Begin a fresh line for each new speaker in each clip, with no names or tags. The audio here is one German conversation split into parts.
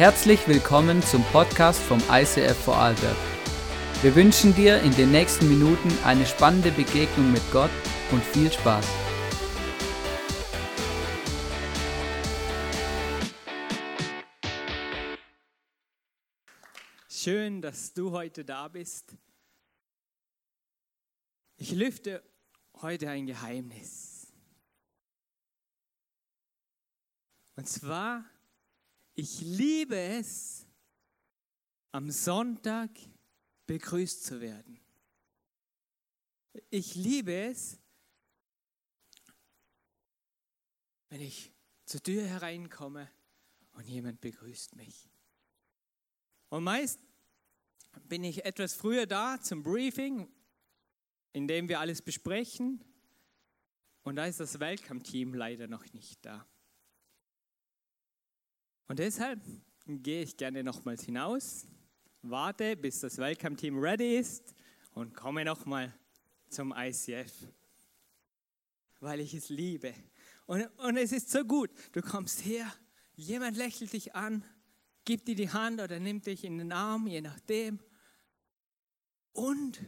Herzlich willkommen zum Podcast vom ICF Vorarlberg. Wir wünschen dir in den nächsten Minuten eine spannende Begegnung mit Gott und viel Spaß.
Schön, dass du heute da bist. Ich lüfte heute ein Geheimnis. Und zwar, ich liebe es, am Sonntag begrüßt zu werden. Ich liebe es, wenn ich zur Tür hereinkomme und jemand begrüßt mich. Und meist bin ich etwas früher da zum Briefing, in dem wir alles besprechen. Und da ist das Welcome-Team leider noch nicht da. Und deshalb gehe ich gerne nochmals hinaus, warte, bis das Welcome-Team ready ist und komme nochmal zum ICF, weil ich es liebe. Und, und es ist so gut, du kommst her, jemand lächelt dich an, gibt dir die Hand oder nimmt dich in den Arm, je nachdem. Und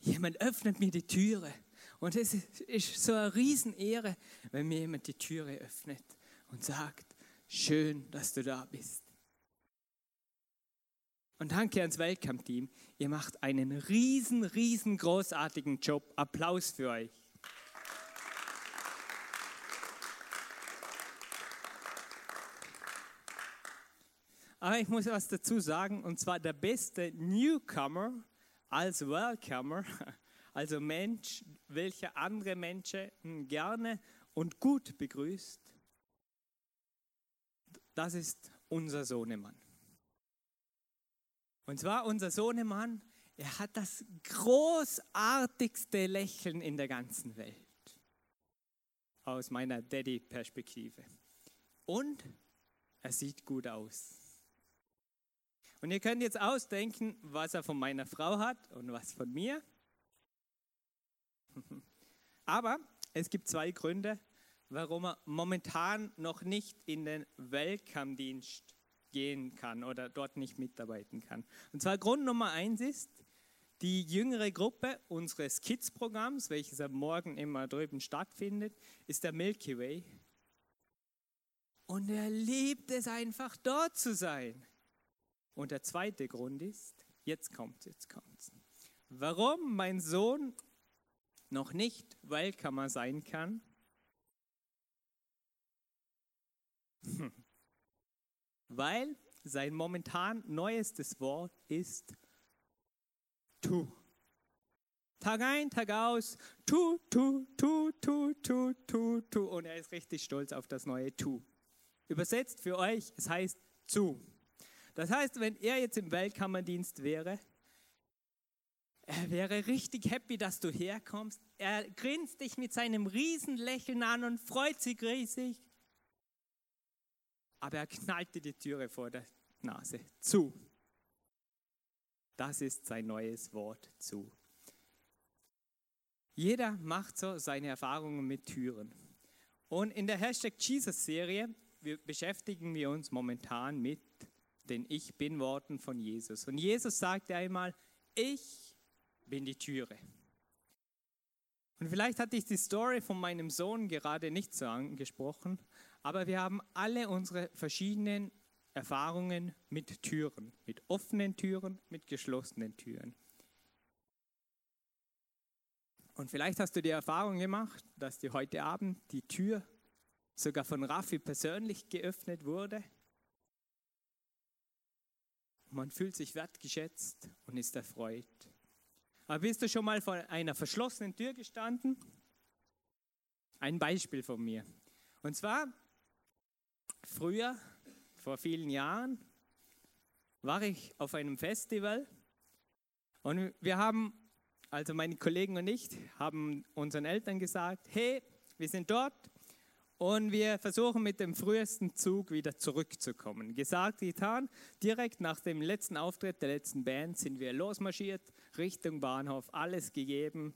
jemand öffnet mir die Türe. Und es ist so eine Riesenehre, wenn mir jemand die Türe öffnet und sagt, schön, dass du da bist. Und danke ans Welcome-Team. Ihr macht einen riesen, riesengroßartigen Job. Applaus für euch. Aber ich muss was dazu sagen, und zwar der beste Newcomer als Welcomer, also Mensch, welcher andere Menschen gerne und gut begrüßt, das ist unser Sohnemann. Und zwar unser Sohnemann, er hat das großartigste Lächeln in der ganzen Welt. Aus meiner Daddy-Perspektive. Und er sieht gut aus. Und ihr könnt jetzt ausdenken, was er von meiner Frau hat und was von mir. Aber es gibt zwei Gründe, warum er momentan noch nicht in den Welcome-Dienst gehen kann oder dort nicht mitarbeiten kann. Und zwar Grund Nummer eins ist, die jüngere Gruppe unseres Kids-Programms, welches am Morgen immer drüben stattfindet, ist der Milky Way. Und er liebt es einfach dort zu sein. Und der zweite Grund ist, jetzt kommt jetzt kommt's. Warum mein Sohn noch nicht Welcomer sein kann? Hm. Weil sein momentan neuestes Wort ist tu. Tag ein, Tag aus, tu, tu, tu, tu, tu, tu, tu. Und er ist richtig stolz auf das neue tu. Übersetzt für euch, es heißt zu. Das heißt, wenn er jetzt im Weltkammerdienst wäre, er wäre richtig happy, dass du herkommst. Er grinst dich mit seinem Riesenlächeln an und freut sich riesig. Aber er knallt dir die Türe vor der Nase zu. Das ist sein neues Wort zu. Jeder macht so seine Erfahrungen mit Türen. Und in der Hashtag Jesus-Serie beschäftigen wir uns momentan mit den Ich bin Worten von Jesus. Und Jesus sagte einmal, ich bin die Türe. Und vielleicht hatte ich die Story von meinem Sohn gerade nicht so angesprochen, aber wir haben alle unsere verschiedenen Erfahrungen mit Türen, mit offenen Türen, mit geschlossenen Türen. Und vielleicht hast du die Erfahrung gemacht, dass dir heute Abend die Tür sogar von Raffi persönlich geöffnet wurde man fühlt sich wertgeschätzt und ist erfreut. Aber bist du schon mal vor einer verschlossenen Tür gestanden? Ein Beispiel von mir. Und zwar, früher, vor vielen Jahren, war ich auf einem Festival und wir haben, also meine Kollegen und ich, haben unseren Eltern gesagt, hey, wir sind dort, und wir versuchen mit dem frühesten Zug wieder zurückzukommen. Gesagt, getan, direkt nach dem letzten Auftritt der letzten Band sind wir losmarschiert, Richtung Bahnhof, alles gegeben.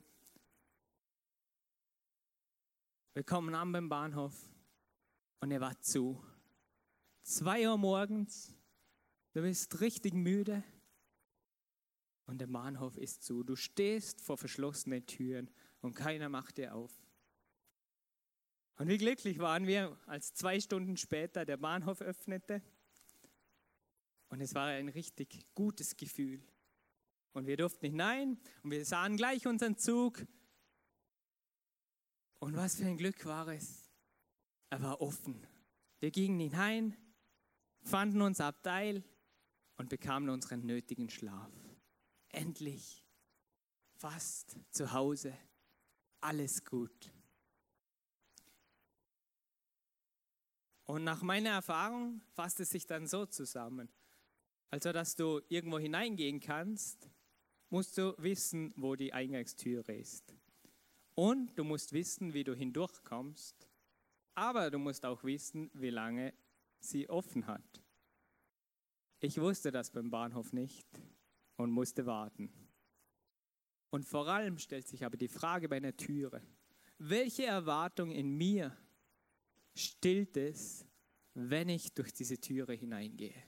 Wir kommen an beim Bahnhof und er war zu. 2 Uhr morgens, du bist richtig müde und der Bahnhof ist zu. Du stehst vor verschlossenen Türen und keiner macht dir auf. Und wie glücklich waren wir, als zwei Stunden später der Bahnhof öffnete. Und es war ein richtig gutes Gefühl. Und wir durften hinein und wir sahen gleich unseren Zug. Und was für ein Glück war es. Er war offen. Wir gingen hinein, fanden uns Abteil und bekamen unseren nötigen Schlaf. Endlich, fast zu Hause, alles gut. Und nach meiner Erfahrung fasst es sich dann so zusammen. Also, dass du irgendwo hineingehen kannst, musst du wissen, wo die Eingangstüre ist. Und du musst wissen, wie du hindurchkommst. Aber du musst auch wissen, wie lange sie offen hat. Ich wusste das beim Bahnhof nicht und musste warten. Und vor allem stellt sich aber die Frage bei einer Türe, welche Erwartung in mir stillt es, wenn ich durch diese Türe hineingehe?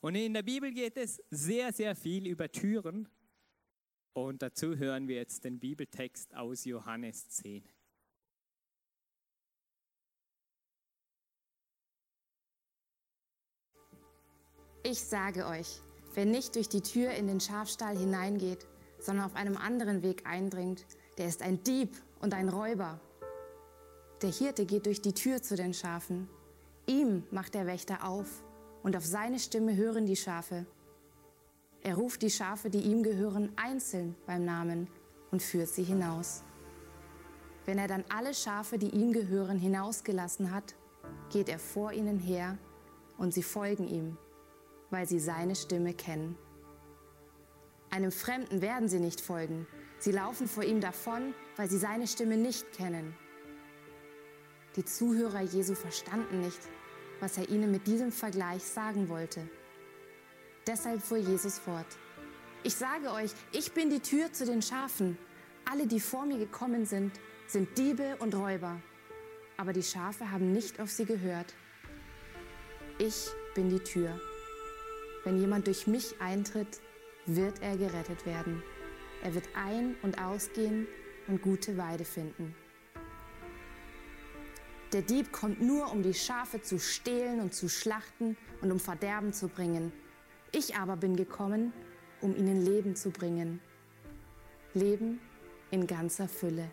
Und in der Bibel geht es sehr, sehr viel über Türen. Und dazu hören wir jetzt den Bibeltext aus Johannes 10.
Ich sage euch, Wer nicht durch die Tür in den Schafstall hineingeht, sondern auf einem anderen Weg eindringt, der ist ein Dieb und ein Räuber. Der Hirte geht durch die Tür zu den Schafen. Ihm macht der Wächter auf und auf seine Stimme hören die Schafe. Er ruft die Schafe, die ihm gehören, einzeln beim Namen und führt sie hinaus. Wenn er dann alle Schafe, die ihm gehören, hinausgelassen hat, geht er vor ihnen her und sie folgen ihm weil sie seine Stimme kennen. Einem Fremden werden sie nicht folgen. Sie laufen vor ihm davon, weil sie seine Stimme nicht kennen. Die Zuhörer Jesu verstanden nicht, was er ihnen mit diesem Vergleich sagen wollte. Deshalb fuhr Jesus fort. Ich sage euch, ich bin die Tür zu den Schafen. Alle, die vor mir gekommen sind, sind Diebe und Räuber. Aber die Schafe haben nicht auf sie gehört. Ich bin die Tür. Wenn jemand durch mich eintritt, wird er gerettet werden. Er wird ein- und ausgehen und gute Weide finden. Der Dieb kommt nur, um die Schafe zu stehlen und zu schlachten und um Verderben zu bringen. Ich aber bin gekommen, um ihnen Leben zu bringen. Leben in ganzer Fülle.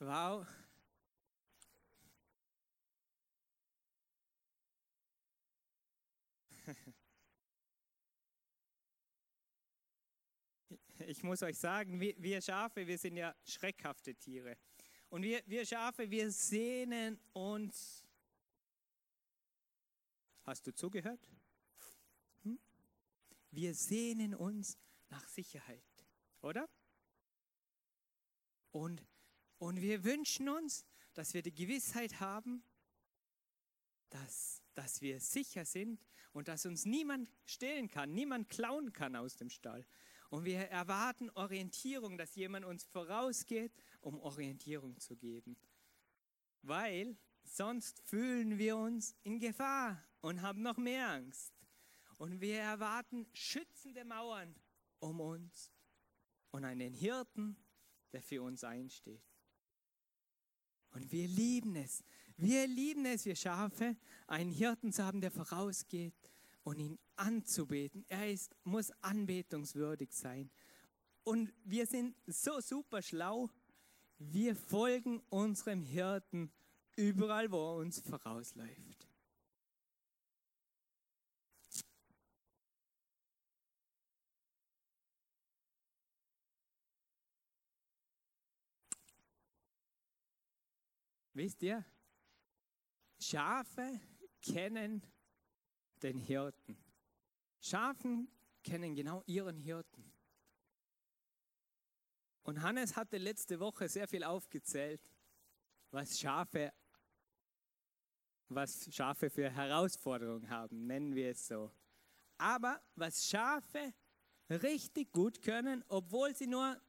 Wow, ich muss euch sagen, wir, wir, Schafe, wir sind ja schreckhafte Tiere. Und wir, wir Schafe, wir sehnen uns. Hast du zugehört? Hm? Wir sehnen uns nach Sicherheit, oder? Und, und wir wünschen uns, dass wir die Gewissheit haben, dass, dass wir sicher sind und dass uns niemand stehlen kann, niemand klauen kann aus dem Stall. Und wir erwarten Orientierung, dass jemand uns vorausgeht, um Orientierung zu geben. Weil sonst fühlen wir uns in Gefahr und haben noch mehr Angst. Und wir erwarten schützende Mauern um uns und einen Hirten, der für uns einsteht. Und wir lieben es. Wir lieben es, wir Schafe, einen Hirten zu haben, der vorausgeht und ihn anzubeten. Er ist, muss anbetungswürdig sein. Und wir sind so super schlau. Wir folgen unserem Hirten überall, wo er uns vorausläuft. Wisst ihr, Schafe kennen den Hirten. Schafen kennen genau ihren Hirten. Und Hannes hatte letzte Woche sehr viel aufgezählt, was Schafe, was Schafe für Herausforderungen haben, nennen wir es so. Aber was Schafe richtig gut können, obwohl sie nur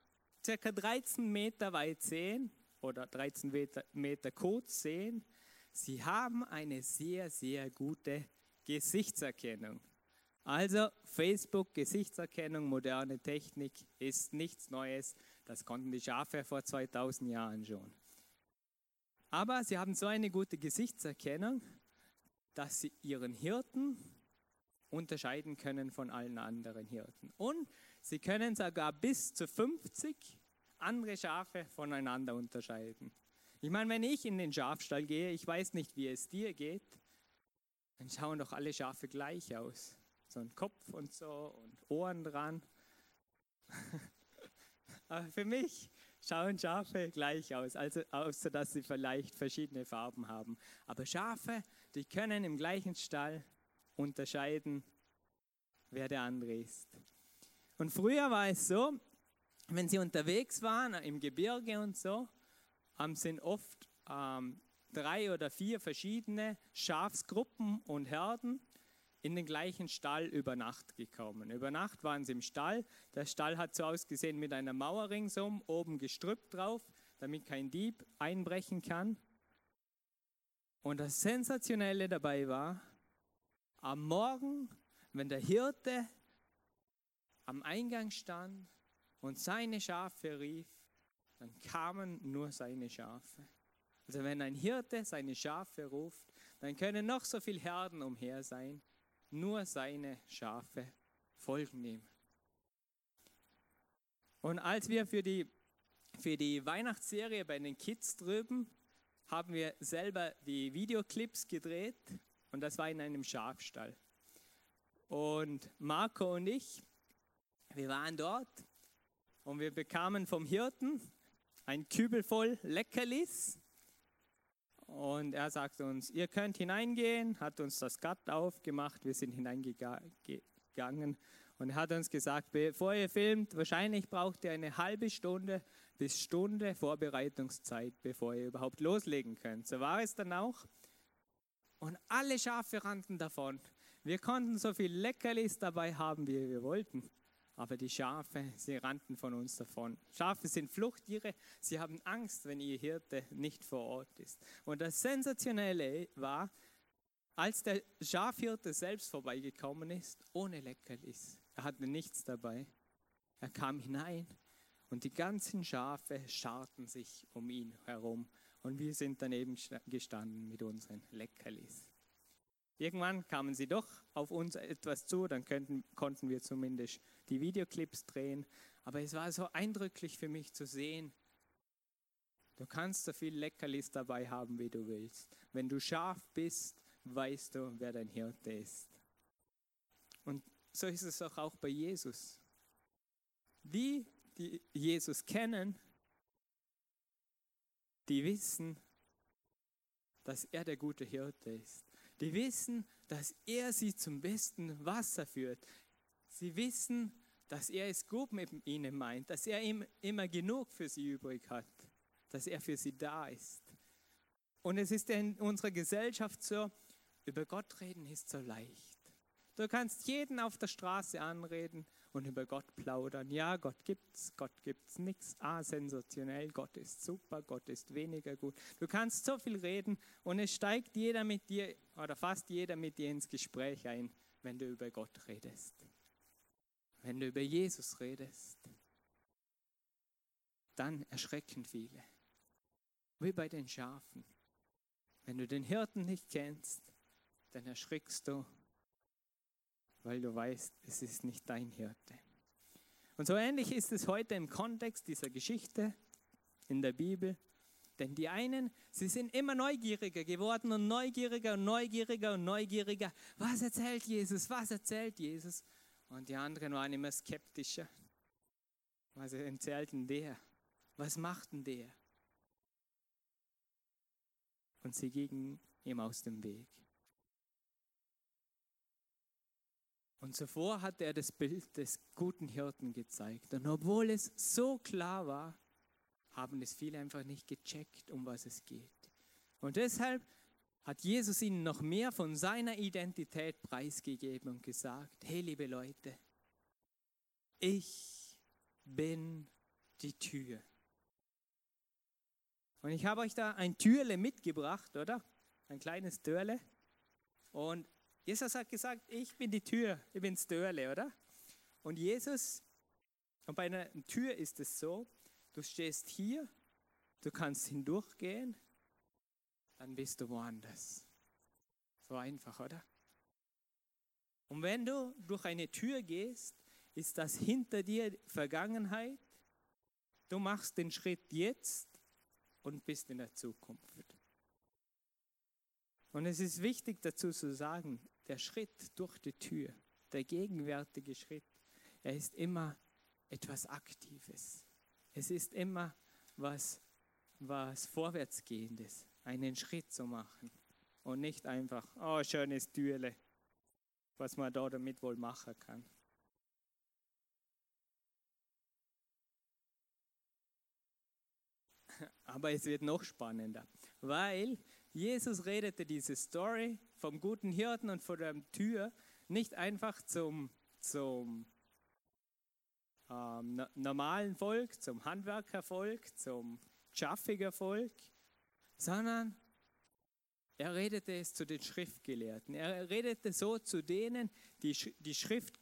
circa 13 Meter weit sehen oder 13 Meter, Meter kurz sehen, sie haben eine sehr, sehr gute Gesichtserkennung. Also Facebook, Gesichtserkennung, moderne Technik ist nichts Neues. Das konnten die Schafe vor 2000 Jahren schon. Aber sie haben so eine gute Gesichtserkennung, dass sie ihren Hirten unterscheiden können von allen anderen Hirten. Und sie können sogar bis zu 50 andere Schafe voneinander unterscheiden. Ich meine, wenn ich in den Schafstall gehe, ich weiß nicht, wie es dir geht, dann schauen doch alle Schafe gleich aus. So ein Kopf und so und Ohren dran. Aber für mich schauen Schafe gleich aus, also außer dass sie vielleicht verschiedene Farben haben. Aber Schafe, die können im gleichen Stall unterscheiden, wer der andere ist. Und früher war es so, wenn sie unterwegs waren im Gebirge und so, ähm, sind oft ähm, drei oder vier verschiedene Schafsgruppen und Herden in den gleichen Stall über Nacht gekommen. Über Nacht waren sie im Stall. Der Stall hat so ausgesehen mit einer Mauer ringsum, oben Gestrüpp drauf, damit kein Dieb einbrechen kann. Und das Sensationelle dabei war, am Morgen, wenn der Hirte am Eingang stand und seine Schafe rief, dann kamen nur seine Schafe. Also wenn ein Hirte seine Schafe ruft, dann können noch so viele Herden umher sein, nur seine Schafe folgen ihm. Und als wir für die, für die Weihnachtsserie bei den Kids drüben, haben wir selber die Videoclips gedreht und das war in einem Schafstall. Und Marco und ich, wir waren dort und wir bekamen vom Hirten ein Kübel voll Leckerlis. Und er sagte uns, ihr könnt hineingehen, hat uns das Gatt aufgemacht, wir sind hineingegangen und er hat uns gesagt, bevor ihr filmt, wahrscheinlich braucht ihr eine halbe Stunde bis Stunde Vorbereitungszeit, bevor ihr überhaupt loslegen könnt. So war es dann auch. Und alle Schafe rannten davon. Wir konnten so viel Leckerlis dabei haben, wie wir wollten aber die Schafe, sie rannten von uns davon. Schafe sind Fluchttiere, sie haben Angst, wenn ihr Hirte nicht vor Ort ist. Und das Sensationelle war, als der Schafhirte selbst vorbeigekommen ist, ohne Leckerlis, er hatte nichts dabei, er kam hinein und die ganzen Schafe scharten sich um ihn herum und wir sind daneben gestanden mit unseren Leckerlis. Irgendwann kamen sie doch auf uns etwas zu, dann könnten, konnten wir zumindest die Videoclips drehen. Aber es war so eindrücklich für mich zu sehen, du kannst so viel Leckerlis dabei haben, wie du willst. Wenn du scharf bist, weißt du, wer dein Hirte ist. Und so ist es auch, auch bei Jesus. Die, die Jesus kennen, die wissen, dass er der gute Hirte ist. Die wissen, dass er sie zum besten Wasser führt. Sie wissen, dass er es gut mit ihnen meint, dass er immer genug für sie übrig hat, dass er für sie da ist. Und es ist in unserer Gesellschaft so, über Gott reden ist so leicht. Du kannst jeden auf der Straße anreden und über Gott plaudern. Ja, Gott gibt's, Gott gibt's nichts. Ah, sensationell, Gott ist super, Gott ist weniger gut. Du kannst so viel reden und es steigt jeder mit dir oder fast jeder mit dir ins Gespräch ein, wenn du über Gott redest. Wenn du über Jesus redest, dann erschrecken viele. Wie bei den Schafen. Wenn du den Hirten nicht kennst, dann erschrickst du weil du weißt, es ist nicht dein Hirte. Und so ähnlich ist es heute im Kontext dieser Geschichte in der Bibel. Denn die einen, sie sind immer neugieriger geworden und neugieriger und neugieriger und neugieriger. Was erzählt Jesus? Was erzählt Jesus? Und die anderen waren immer skeptischer. Was erzählt denn der? Was macht denn der? Und sie gingen ihm aus dem Weg. Und zuvor hat er das Bild des guten Hirten gezeigt. Und obwohl es so klar war, haben es viele einfach nicht gecheckt, um was es geht. Und deshalb hat Jesus ihnen noch mehr von seiner Identität preisgegeben und gesagt, hey liebe Leute, ich bin die Tür. Und ich habe euch da ein Türle mitgebracht, oder? Ein kleines Türle. Und Jesus hat gesagt, ich bin die Tür, ich bin das Türle, oder? Und Jesus, und bei einer Tür ist es so, du stehst hier, du kannst hindurchgehen, dann bist du woanders. So einfach, oder? Und wenn du durch eine Tür gehst, ist das hinter dir Vergangenheit. Du machst den Schritt jetzt und bist in der Zukunft. Und es ist wichtig dazu zu sagen, der Schritt durch die Tür, der gegenwärtige Schritt, er ist immer etwas Aktives. Es ist immer was, was Vorwärtsgehendes, einen Schritt zu machen und nicht einfach, oh, schönes Türle, was man da damit wohl machen kann. Aber es wird noch spannender, weil Jesus redete diese Story vom guten Hirten und von der Tür nicht einfach zum, zum ähm, normalen Volk, zum Handwerkervolk, zum schaffiger Volk, sondern er redete es zu den Schriftgelehrten. Er redete so zu denen, die die Schrift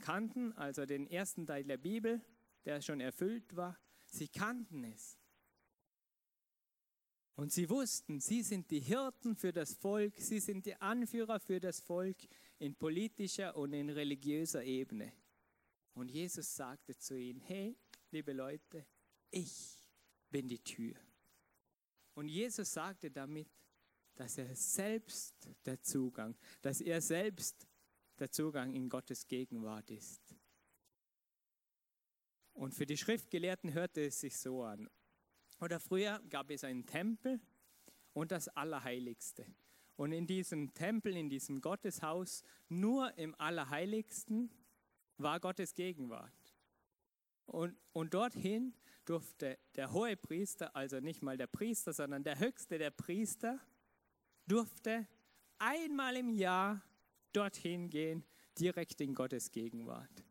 kannten, also den ersten Teil der Bibel, der schon erfüllt war. Sie kannten es. Und sie wussten, sie sind die Hirten für das Volk, sie sind die Anführer für das Volk in politischer und in religiöser Ebene. Und Jesus sagte zu ihnen, hey, liebe Leute, ich bin die Tür. Und Jesus sagte damit, dass er selbst der Zugang, dass er selbst der Zugang in Gottes Gegenwart ist. Und für die Schriftgelehrten hörte es sich so an. Oder früher gab es einen Tempel und das Allerheiligste. Und in diesem Tempel, in diesem Gotteshaus, nur im Allerheiligsten war Gottes Gegenwart. Und, und dorthin durfte der hohe Priester, also nicht mal der Priester, sondern der höchste der Priester, durfte einmal im Jahr dorthin gehen, direkt in Gottes Gegenwart.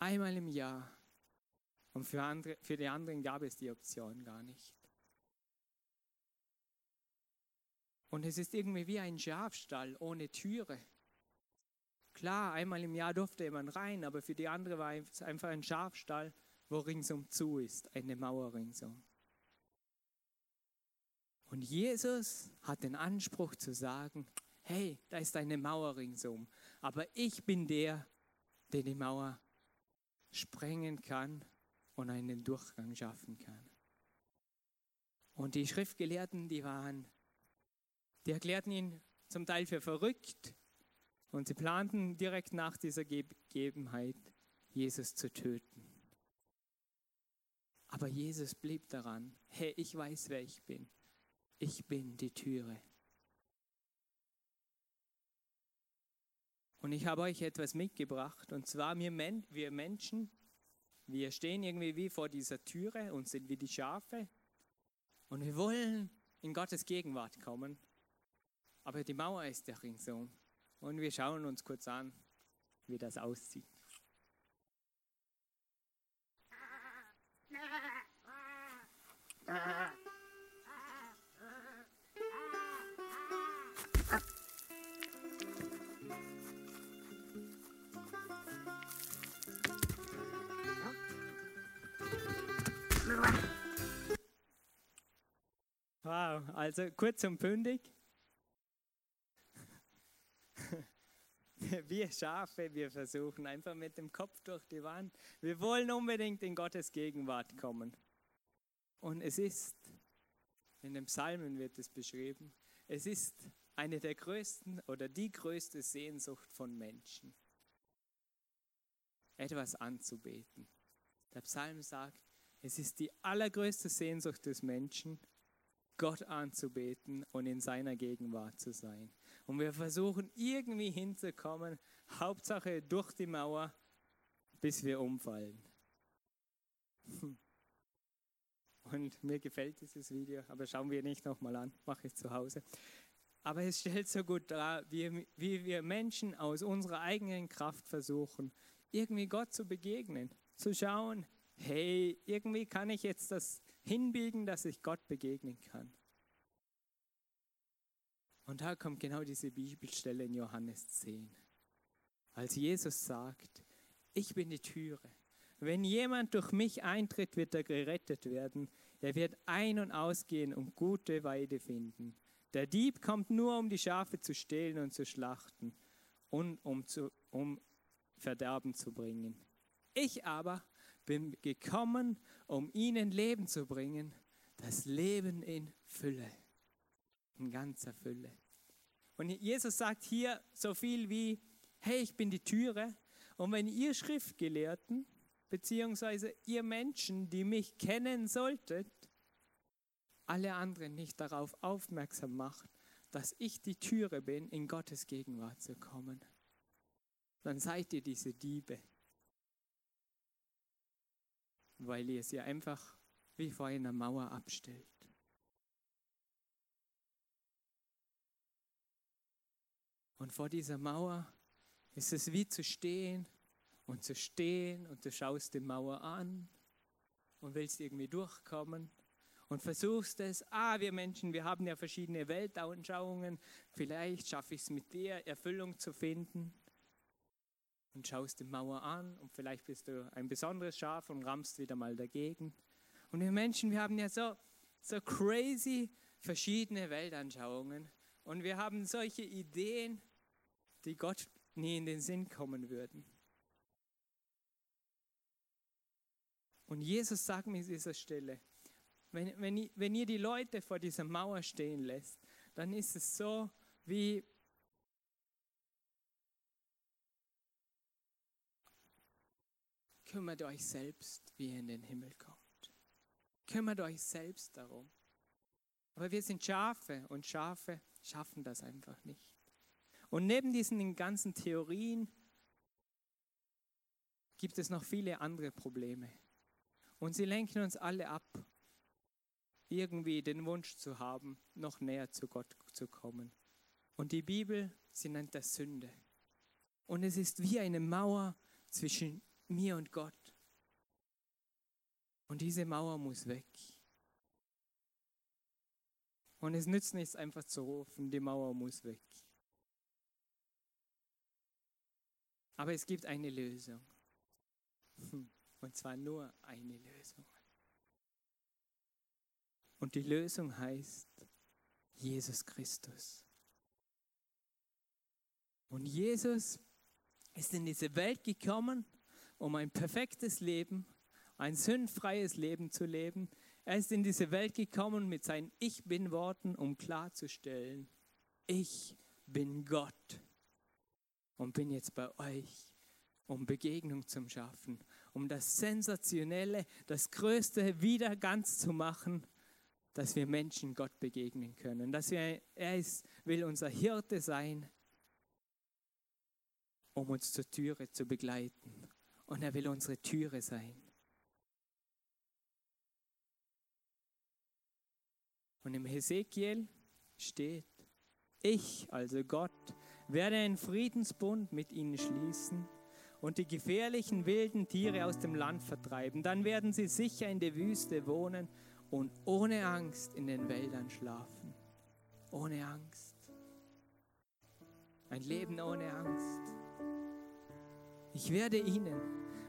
Einmal im Jahr. Und für, andere, für die anderen gab es die Option gar nicht. Und es ist irgendwie wie ein Schafstall ohne Türe. Klar, einmal im Jahr durfte man rein, aber für die andere war es einfach ein Schafstall, wo ringsum zu ist, eine Mauer ringsum. Und Jesus hat den Anspruch zu sagen, hey, da ist eine Mauer ringsum, aber ich bin der, der die Mauer sprengen kann und einen Durchgang schaffen kann. Und die Schriftgelehrten, die waren, die erklärten ihn zum Teil für verrückt und sie planten direkt nach dieser Gegebenheit, Jesus zu töten. Aber Jesus blieb daran, hey, ich weiß, wer ich bin. Ich bin die Türe. Und ich habe euch etwas mitgebracht, und zwar wir, Menschen, wir stehen irgendwie wie vor dieser Türe und sind wie die Schafe und wir wollen in Gottes Gegenwart kommen. Aber die Mauer ist ja ringsum. Und wir schauen uns kurz an, wie das aussieht. Wow, also kurz und bündig. Wir Schafe, wir versuchen einfach mit dem Kopf durch die Wand. Wir wollen unbedingt in Gottes Gegenwart kommen. Und es ist, in den Psalmen wird es beschrieben, es ist eine der größten oder die größte Sehnsucht von Menschen, etwas anzubeten. Der Psalm sagt, es ist die allergrößte Sehnsucht des Menschen, Gott anzubeten und in seiner Gegenwart zu sein. Und wir versuchen irgendwie hinzukommen, Hauptsache durch die Mauer, bis wir umfallen. Und mir gefällt dieses Video, aber schauen wir nicht nochmal an, mache ich zu Hause. Aber es stellt so gut dar, wie, wie wir Menschen aus unserer eigenen Kraft versuchen, irgendwie Gott zu begegnen. zu schauen, hey, irgendwie kann ich jetzt das hinbiegen, dass ich Gott begegnen kann. Und da kommt genau diese Bibelstelle in Johannes 10. Als Jesus sagt, ich bin die Türe. Wenn jemand durch mich eintritt, wird er gerettet werden. Er wird ein- und ausgehen und gute Weide finden. Der Dieb kommt nur, um die Schafe zu stehlen und zu schlachten und um, zu, um Verderben zu bringen. Ich aber bin gekommen, um ihnen Leben zu bringen, das Leben in Fülle, in ganzer Fülle. Und Jesus sagt hier so viel wie, hey, ich bin die Türe. Und wenn ihr Schriftgelehrten, beziehungsweise ihr Menschen, die mich kennen solltet, alle anderen nicht darauf aufmerksam macht, dass ich die Türe bin, in Gottes Gegenwart zu kommen, dann seid ihr diese Diebe, weil ihr sie einfach wie vor einer Mauer abstellt. Und vor dieser Mauer ist es wie zu stehen und zu stehen und du schaust die Mauer an und willst irgendwie durchkommen und versuchst es. Ah, wir Menschen, wir haben ja verschiedene Weltanschauungen. Vielleicht schaffe ich es mit dir, Erfüllung zu finden. Und schaust die Mauer an und vielleicht bist du ein besonderes Schaf und rammst wieder mal dagegen. Und wir Menschen, wir haben ja so, so crazy verschiedene Weltanschauungen. Und wir haben solche Ideen, die Gott nie in den Sinn kommen würden. Und Jesus sagt mir an dieser Stelle, wenn, wenn, wenn ihr die Leute vor dieser Mauer stehen lässt, dann ist es so wie, kümmert euch selbst, wie ihr in den Himmel kommt. Kümmert euch selbst darum. Aber wir sind Schafe und Schafe schaffen das einfach nicht. Und neben diesen ganzen Theorien gibt es noch viele andere Probleme. Und sie lenken uns alle ab, irgendwie den Wunsch zu haben, noch näher zu Gott zu kommen. Und die Bibel, sie nennt das Sünde. Und es ist wie eine Mauer zwischen mir und Gott. Und diese Mauer muss weg. Und es nützt nichts einfach zu rufen, die Mauer muss weg. Aber es gibt eine Lösung. Hm, und zwar nur eine Lösung. Und die Lösung heißt Jesus Christus. Und Jesus ist in diese Welt gekommen, um ein perfektes Leben, ein sündfreies Leben zu leben. Er ist in diese Welt gekommen mit seinen Ich bin Worten, um klarzustellen, ich bin Gott und bin jetzt bei euch, um Begegnung zu schaffen, um das Sensationelle, das Größte wieder ganz zu machen, dass wir Menschen Gott begegnen können, dass wir, er ist, will unser Hirte sein, um uns zur Türe zu begleiten. Und er will unsere Türe sein. Und im Hesekiel steht, ich, also Gott, werde einen Friedensbund mit ihnen schließen und die gefährlichen wilden Tiere aus dem Land vertreiben. Dann werden sie sicher in der Wüste wohnen und ohne Angst in den Wäldern schlafen. Ohne Angst. Ein Leben ohne Angst. Ich werde ihnen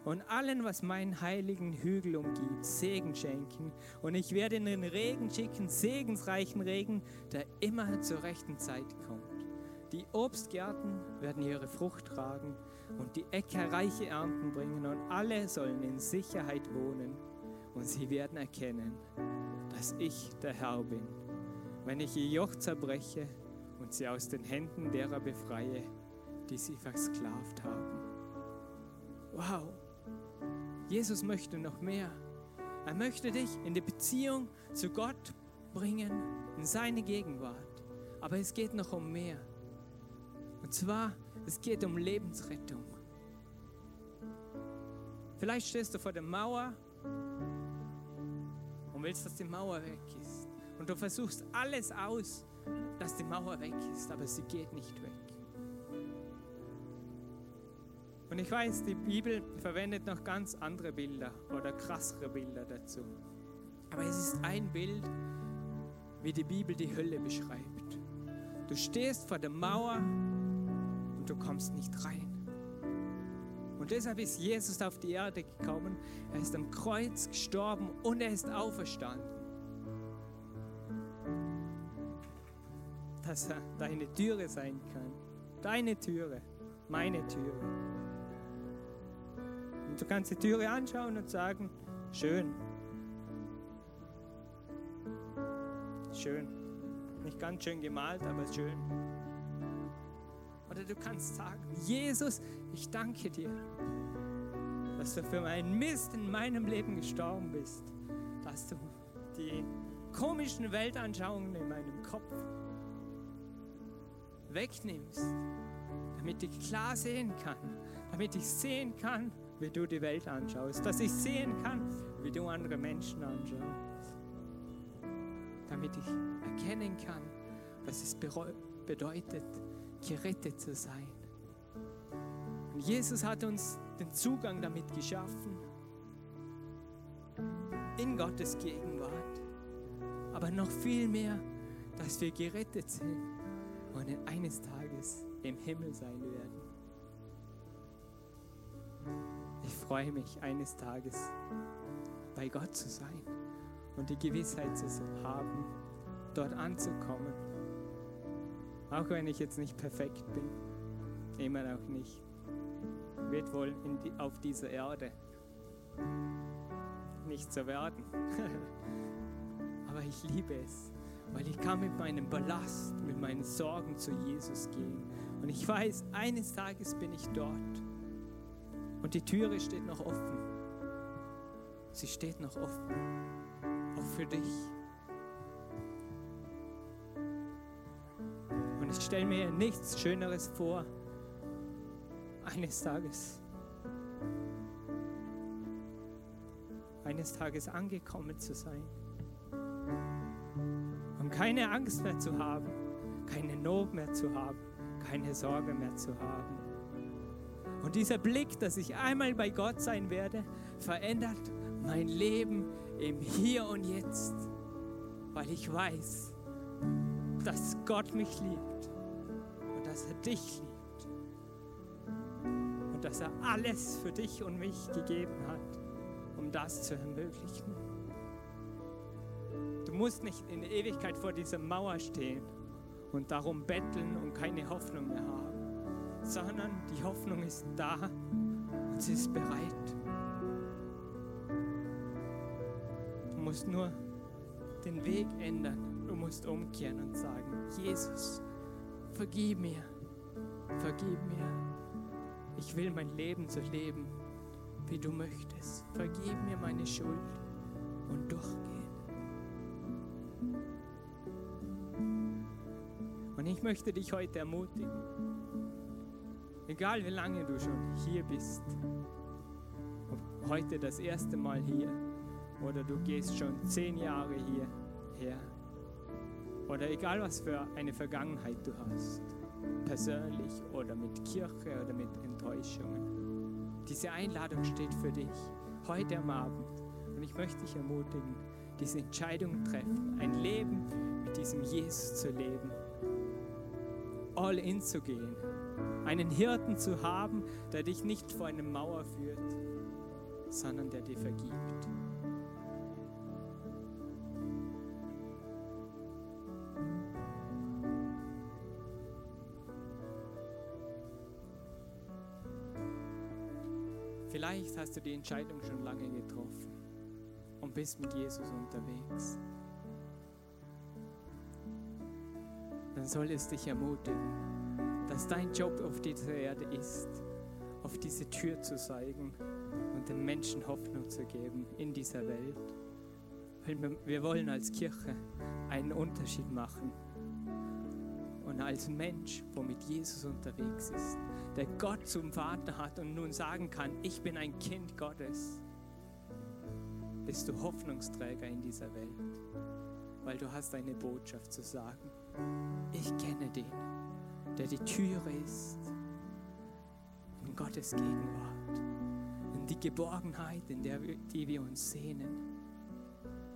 und allen, was meinen heiligen Hügel umgibt, Segen schenken. Und ich werde in den Regen schicken, segensreichen Regen, der immer zur rechten Zeit kommt. Die Obstgärten werden ihre Frucht tragen und die Äcker reiche Ernten bringen und alle sollen in Sicherheit wohnen und sie werden erkennen, dass ich der Herr bin, wenn ich ihr Joch zerbreche und sie aus den Händen derer befreie, die sie versklavt haben. Wow, Jesus möchte noch mehr. Er möchte dich in die Beziehung zu Gott bringen, in seine Gegenwart. Aber es geht noch um mehr. Und zwar, es geht um Lebensrettung. Vielleicht stehst du vor der Mauer und willst, dass die Mauer weg ist. Und du versuchst alles aus, dass die Mauer weg ist, aber sie geht nicht weg. Und ich weiß, die Bibel verwendet noch ganz andere Bilder oder krassere Bilder dazu. Aber es ist ein Bild, wie die Bibel die Hölle beschreibt. Du stehst vor der Mauer und du kommst nicht rein. Und deshalb ist Jesus auf die Erde gekommen. Er ist am Kreuz gestorben und er ist auferstanden. Dass er deine Türe sein kann. Deine Türe, meine Türe. Du kannst die Türe anschauen und sagen, schön. Schön. Nicht ganz schön gemalt, aber schön. Oder du kannst sagen, Jesus, ich danke dir, dass du für meinen Mist in meinem Leben gestorben bist, dass du die komischen Weltanschauungen in meinem Kopf wegnimmst, damit ich klar sehen kann, damit ich sehen kann, wie du die Welt anschaust, dass ich sehen kann, wie du andere Menschen anschaust, damit ich erkennen kann, was es bedeutet, gerettet zu sein. Und Jesus hat uns den Zugang damit geschaffen, in Gottes Gegenwart, aber noch viel mehr, dass wir gerettet sind und eines Tages im Himmel sein werden. Ich freue mich, eines Tages bei Gott zu sein und die Gewissheit zu haben, dort anzukommen. Auch wenn ich jetzt nicht perfekt bin, immer noch nicht, wird wohl die, auf dieser Erde nicht so werden. Aber ich liebe es, weil ich kann mit meinem Ballast, mit meinen Sorgen zu Jesus gehen. Und ich weiß, eines Tages bin ich dort. Und die Türe steht noch offen. Sie steht noch offen. Auch für dich. Und ich stelle mir nichts Schöneres vor, eines Tages, eines Tages angekommen zu sein und keine Angst mehr zu haben, keine Not mehr zu haben, keine Sorge mehr zu haben. Und dieser Blick, dass ich einmal bei Gott sein werde, verändert mein Leben im Hier und Jetzt, weil ich weiß, dass Gott mich liebt und dass er dich liebt und dass er alles für dich und mich gegeben hat, um das zu ermöglichen. Du musst nicht in Ewigkeit vor dieser Mauer stehen und darum betteln und keine Hoffnung mehr haben, sondern die Hoffnung ist da und sie ist bereit. Du musst nur den Weg ändern. Du musst umkehren und sagen, Jesus, vergib mir, vergib mir. Ich will mein Leben so leben, wie du möchtest. Vergib mir meine Schuld und durchgehen. Und ich möchte dich heute ermutigen, egal wie lange du schon hier bist, ob heute das erste Mal hier oder du gehst schon zehn Jahre hierher oder egal was für eine Vergangenheit du hast, persönlich oder mit Kirche oder mit Enttäuschungen. Diese Einladung steht für dich heute am Abend und ich möchte dich ermutigen, diese Entscheidung treffen, ein Leben mit diesem Jesus zu leben all in zu gehen. Einen Hirten zu haben, der dich nicht vor eine Mauer führt, sondern der dir vergibt. Vielleicht hast du die Entscheidung schon lange getroffen und bist mit Jesus unterwegs. dann soll es dich ermutigen, dass dein Job auf dieser Erde ist, auf diese Tür zu zeigen und den Menschen Hoffnung zu geben in dieser Welt. Weil wir wollen als Kirche einen Unterschied machen. Und als Mensch, wo mit Jesus unterwegs ist, der Gott zum Vater hat und nun sagen kann, ich bin ein Kind Gottes, bist du Hoffnungsträger in dieser Welt, weil du hast eine Botschaft zu sagen ich kenne den, der die Türe ist. In Gottes Gegenwart, in die Geborgenheit, in der wir, die wir uns sehnen,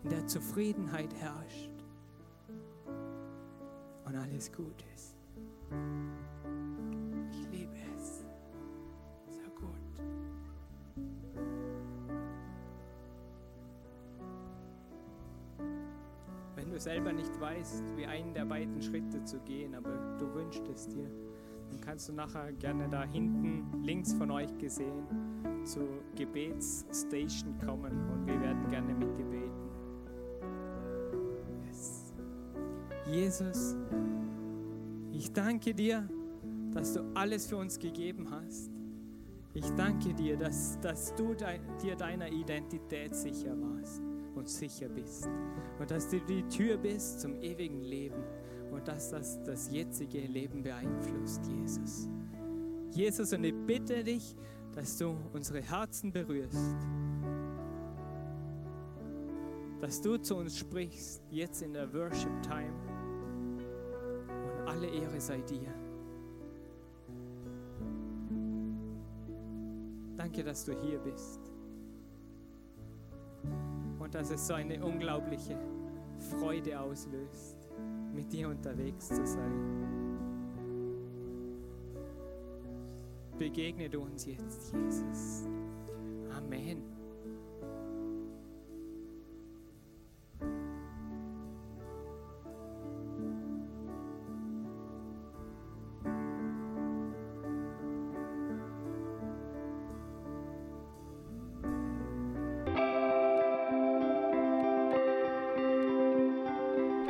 in der Zufriedenheit herrscht und alles gut ist. Selber nicht weißt, wie einen der beiden Schritte zu gehen, aber du wünschst es dir, dann kannst du nachher gerne da hinten links von euch gesehen zur Gebetsstation kommen und wir werden gerne mit dir beten. Yes. Jesus, ich danke dir, dass du alles für uns gegeben hast. Ich danke dir, dass, dass du de, dir deiner Identität sicher warst und sicher bist. Und dass du die Tür bist zum ewigen Leben und dass das das jetzige Leben beeinflusst, Jesus. Jesus, und ich bitte dich, dass du unsere Herzen berührst. Dass du zu uns sprichst, jetzt in der Worship Time. Und alle Ehre sei dir. Danke, dass du hier bist. Dass es so eine unglaubliche Freude auslöst, mit dir unterwegs zu sein. Begegne du uns jetzt, Jesus. Amen.